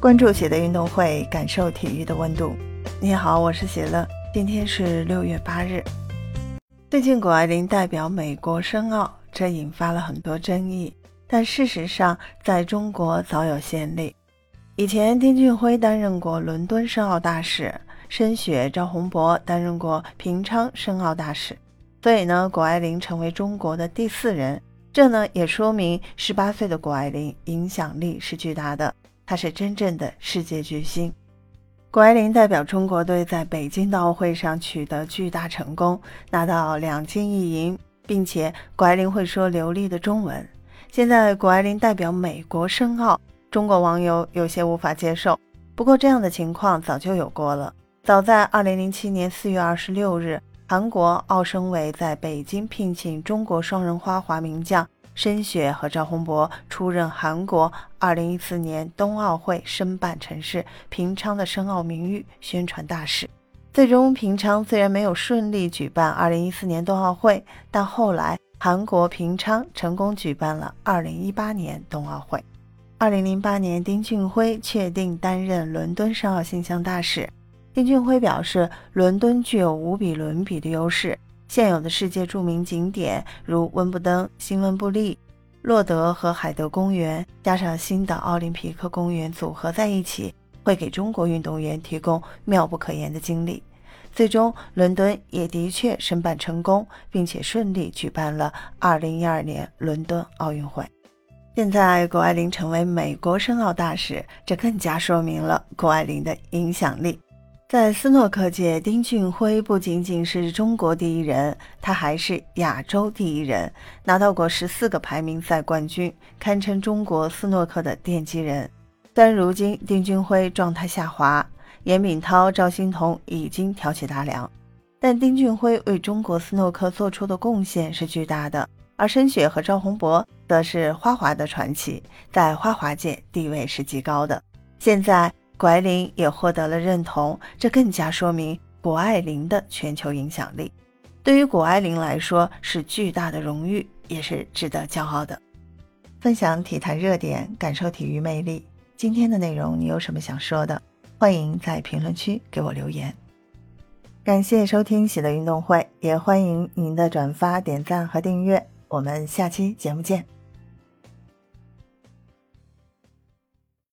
关注喜乐运动会，感受体育的温度。你好，我是喜乐。今天是六月八日。最近谷爱凌代表美国申奥，这引发了很多争议。但事实上，在中国早有先例。以前丁俊晖担任过伦敦申奥大使，申雪、赵宏博担任过平昌申奥大使。所以呢，谷爱凌成为中国的第四人。这呢，也说明十八岁的谷爱凌影响力是巨大的。他是真正的世界巨星。谷爱凌代表中国队在北京冬奥会上取得巨大成功，拿到两金一银，并且谷爱凌会说流利的中文。现在谷爱凌代表美国申奥，中国网友有些无法接受。不过这样的情况早就有过了，早在二零零七年四月二十六日，韩国奥申委在北京聘请中国双人花滑名将。申雪和赵宏博出任韩国2014年冬奥会申办城市平昌的申奥名誉宣传大使。最终，平昌虽然没有顺利举办2014年冬奥会，但后来韩国平昌成功举办了2018年冬奥会。2008年，丁俊晖确定担任伦敦申奥形象大使。丁俊晖表示，伦敦具有无比伦比的优势。现有的世界著名景点如温布登、新温布利、洛德和海德公园，加上新的奥林匹克公园组合在一起，会给中国运动员提供妙不可言的经历。最终，伦敦也的确申办成功，并且顺利举办了2012年伦敦奥运会。现在，谷爱凌成为美国申奥大使，这更加说明了谷爱凌的影响力。在斯诺克界，丁俊晖不仅仅是中国第一人，他还是亚洲第一人，拿到过十四个排名赛冠军，堪称中国斯诺克的奠基人。但如今丁俊晖状态下滑，严敏涛、赵心童已经挑起大梁，但丁俊晖为中国斯诺克做出的贡献是巨大的，而申雪和赵宏博则是花滑的传奇，在花滑界地位是极高的。现在。谷爱凌也获得了认同，这更加说明谷爱凌的全球影响力。对于谷爱凌来说是巨大的荣誉，也是值得骄傲的。分享体坛热点，感受体育魅力。今天的内容你有什么想说的？欢迎在评论区给我留言。感谢收听喜乐运动会，也欢迎您的转发、点赞和订阅。我们下期节目见。